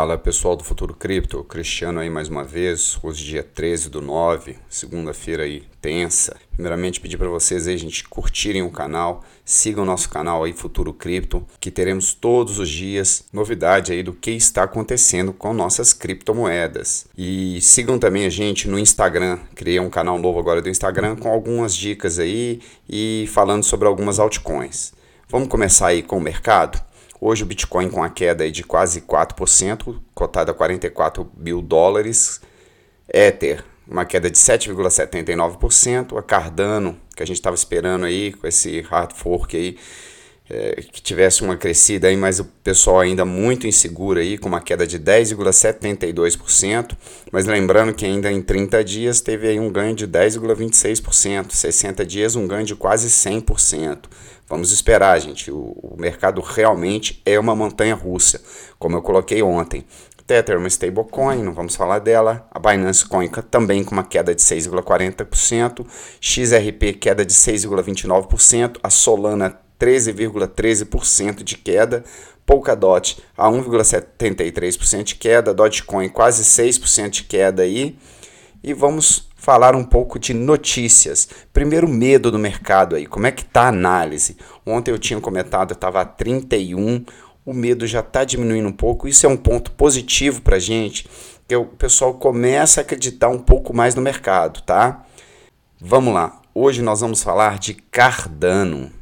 Fala pessoal do Futuro Cripto, Cristiano aí mais uma vez, hoje dia 13 do 9, segunda-feira aí tensa. Primeiramente pedir para vocês aí, gente, curtirem o canal, sigam o nosso canal aí Futuro Cripto, que teremos todos os dias novidade aí do que está acontecendo com nossas criptomoedas. E sigam também a gente no Instagram, criei um canal novo agora do Instagram com algumas dicas aí e falando sobre algumas altcoins. Vamos começar aí com o mercado? Hoje o Bitcoin com a queda de quase 4%, cotado a 44 mil dólares. Ether, uma queda de 7,79%. A Cardano, que a gente estava esperando aí, com esse hard fork aí, é, que tivesse uma crescida aí, mas o pessoal ainda muito inseguro aí, com uma queda de 10,72%, mas lembrando que ainda em 30 dias teve aí um ganho de 10,26%, 60 dias um ganho de quase 100%. Vamos esperar, gente, o, o mercado realmente é uma montanha russa, como eu coloquei ontem. Tether é uma stablecoin, não vamos falar dela. A Binance Coin também com uma queda de 6,40%. XRP queda de 6,29%. A Solana 13,13% de queda, Polkadot a 1,73% de queda, Dogecoin quase 6% de queda aí. E vamos falar um pouco de notícias. Primeiro, medo do mercado aí. Como é que tá a análise? Ontem eu tinha comentado, estava a 31, o medo já está diminuindo um pouco. Isso é um ponto positivo para a gente, que o pessoal começa a acreditar um pouco mais no mercado, tá? Vamos lá. Hoje nós vamos falar de Cardano.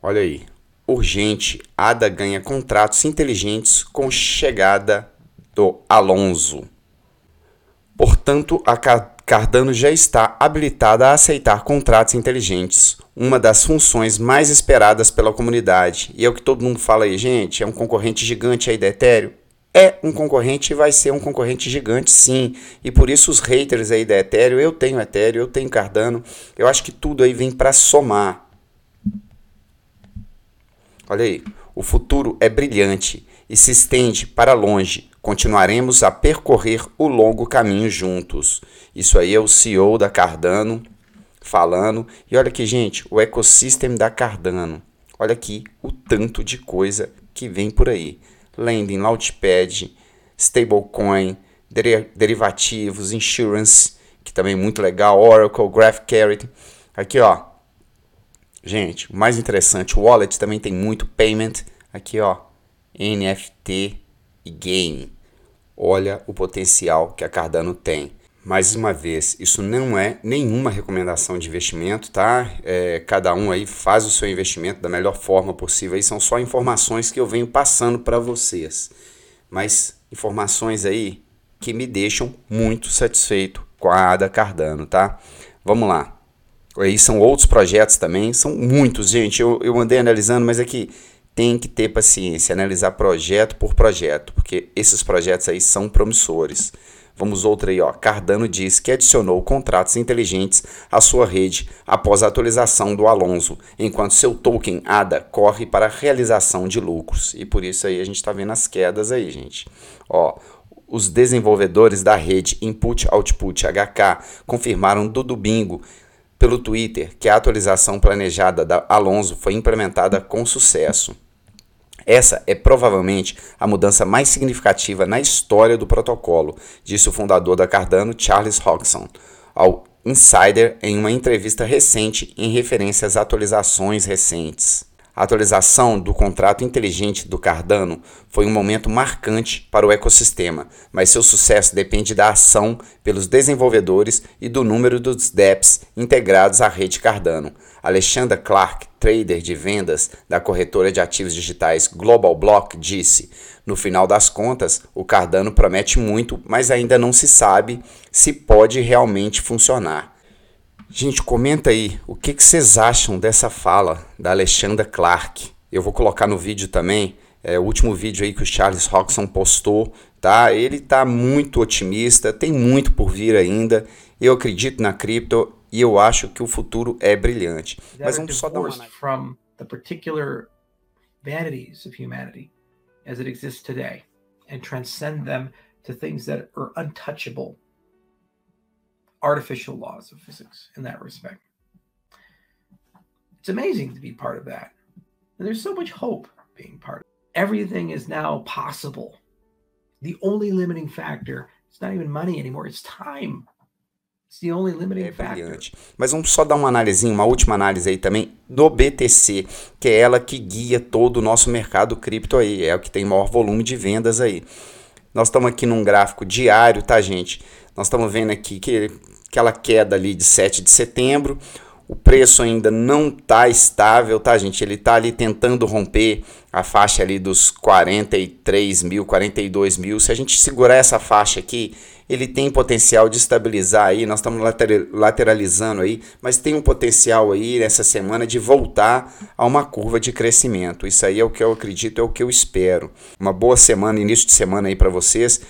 Olha aí, urgente, ADA ganha contratos inteligentes com chegada do Alonso. Portanto, a Cardano já está habilitada a aceitar contratos inteligentes, uma das funções mais esperadas pela comunidade. E é o que todo mundo fala aí, gente, é um concorrente gigante aí da Ethereum? É um concorrente e vai ser um concorrente gigante, sim. E por isso os haters aí da Ethereum, eu tenho Ethereum, eu tenho Cardano, eu acho que tudo aí vem para somar. Olha aí, o futuro é brilhante e se estende para longe. Continuaremos a percorrer o longo caminho juntos. Isso aí é o CEO da Cardano falando. E olha aqui, gente, o ecossistema da Cardano. Olha aqui o tanto de coisa que vem por aí. Lending, Launchpad, stablecoin, derivativos, insurance, que também é muito legal, Oracle, GraphCarry. Aqui, ó, Gente, mais interessante, o wallet também tem muito payment. Aqui, ó, NFT e game. Olha o potencial que a Cardano tem. Mais uma vez, isso não é nenhuma recomendação de investimento, tá? É, cada um aí faz o seu investimento da melhor forma possível. Aí são só informações que eu venho passando para vocês. Mas informações aí que me deixam muito satisfeito com a Ada Cardano, tá? Vamos lá. Aí são outros projetos também, são muitos, gente. Eu, eu andei analisando, mas é que tem que ter paciência, analisar projeto por projeto, porque esses projetos aí são promissores. Vamos outra aí, ó. Cardano diz que adicionou contratos inteligentes à sua rede após a atualização do Alonso, enquanto seu token ADA corre para a realização de lucros. E por isso aí a gente está vendo as quedas aí, gente. Ó, os desenvolvedores da rede Input Output HK confirmaram do domingo pelo Twitter que a atualização planejada da Alonso foi implementada com sucesso. Essa é provavelmente a mudança mais significativa na história do protocolo, disse o fundador da Cardano, Charles Hodgson, ao Insider em uma entrevista recente em referência às atualizações recentes. A atualização do contrato inteligente do Cardano foi um momento marcante para o ecossistema, mas seu sucesso depende da ação pelos desenvolvedores e do número dos DEPs integrados à rede Cardano. Alexandra Clark, trader de vendas da corretora de ativos digitais Global Block, disse: No final das contas, o Cardano promete muito, mas ainda não se sabe se pode realmente funcionar. Gente, comenta aí o que, que vocês acham dessa fala da Alexandra Clark. Eu vou colocar no vídeo também, é, o último vídeo aí que o Charles Hodgson postou, tá? Ele tá muito otimista, tem muito por vir ainda. Eu acredito na cripto e eu acho que o futuro é brilhante. Mas vamos só dar uma from the particular vanities of humanity as it exists today and transcend them to things that are untouchable artificial laws of physics in that respect. It's amazing to be part of that. And there's so much hope being part of it. Everything is now possible. The only limiting factor, it's not even money anymore, it's time. It's the only limiting É factor. Mas vamos só dar uma análise, uma última análise aí também do BTC, que é ela que guia todo o nosso mercado cripto aí, é o que tem maior volume de vendas aí. Nós estamos aqui num gráfico diário, tá, gente? Nós estamos vendo aqui que aquela queda ali de 7 de setembro, o preço ainda não está estável, tá, gente? Ele está ali tentando romper a faixa ali dos 43 mil, 42 mil. Se a gente segurar essa faixa aqui, ele tem potencial de estabilizar aí. Nós estamos later- lateralizando aí, mas tem um potencial aí nessa semana de voltar a uma curva de crescimento. Isso aí é o que eu acredito, é o que eu espero. Uma boa semana, início de semana aí para vocês